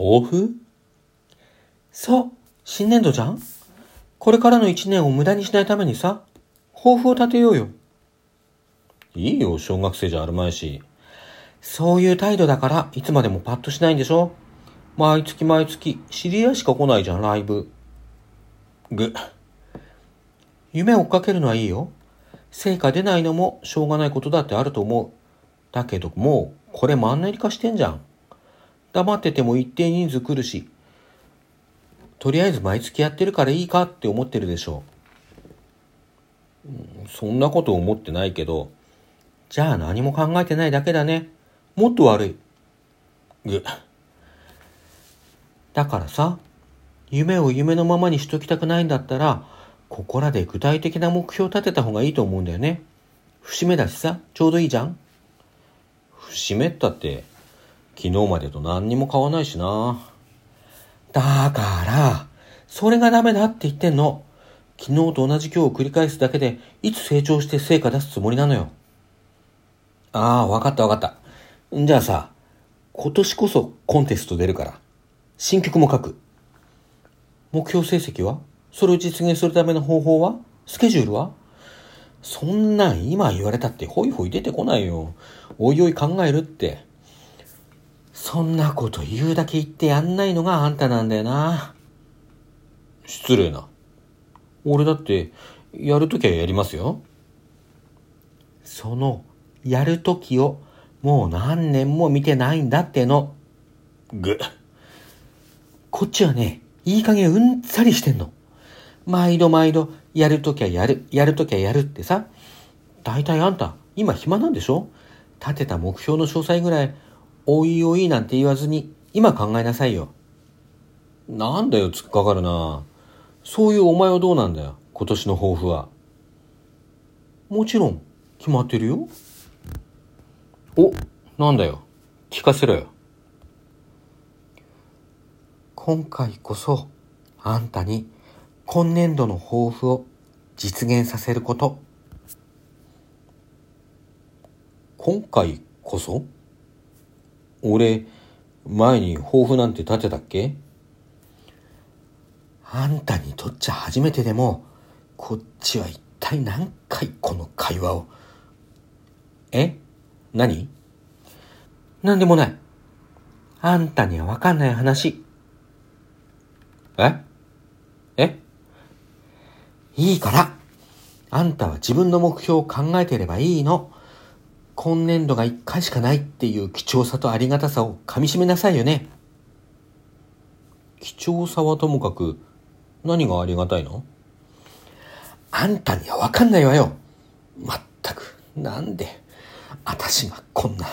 抱負？そう、新年度じゃん？これからの一年を無駄にしないためにさ、抱負を立てようよ。いいよ、小学生じゃあるまいし。そういう態度だから、いつまでもパッとしないんでしょ？毎月毎月、知り合いしか来ないじゃん、ライブ。ぐ。夢追っかけるのはいいよ。成果出ないのもしょうがないことだってあると思う。だけどもう、これマンネリ化してんじゃん。黙ってても一定人数来るし、とりあえず毎月やってるからいいかって思ってるでしょう。そんなこと思ってないけど、じゃあ何も考えてないだけだね。もっと悪い。ぐ。だからさ、夢を夢のままにしときたくないんだったら、ここらで具体的な目標を立てた方がいいと思うんだよね。節目だしさ、ちょうどいいじゃん。節目ったって、昨日までと何にも変わないしな。だから、それがダメだって言ってんの。昨日と同じ今日を繰り返すだけで、いつ成長して成果出すつもりなのよ。ああ、わかったわかった。じゃあさ、今年こそコンテスト出るから。新曲も書く。目標成績は？それを実現するための方法は？スケジュールは？そんなん今言われたってホイホイ出てこないよ。おいおい考えるって。そんなこと言うだけ言ってやんないのがあんたなんだよな。失礼な。俺だって、やるときはやりますよ。その、やるときを、もう何年も見てないんだっての。ぐ。こっちはね、いい加減うんざりしてんの。毎度毎度、やるときはやる、やるときはやるってさ。大体あんた、今暇なんでしょ？立てた目標の詳細ぐらい、おいおいなんて言わずに、今考えなさいよ。なんだよ、突っかかるな。そういうお前はどうなんだよ、今年の抱負は。もちろん、決まってるよ。お、なんだよ。聞かせろよ。今回こそ、あんたに、今年度の抱負を実現させること。今回こそ俺、前に抱負なんて立てたっけ？あんたにとっちゃ初めてでも、こっちは一体何回この会話を？え？何？なんでもない。あんたにはわかんない話。え？え？いいから。あんたは自分の目標を考えてればいいの。今年度が一回しかないっていう貴重さとありがたさを噛み締めなさいよね。貴重さはともかく、何がありがたいの？あんたにはわかんないわよ。まったく、なんで、私がこんな。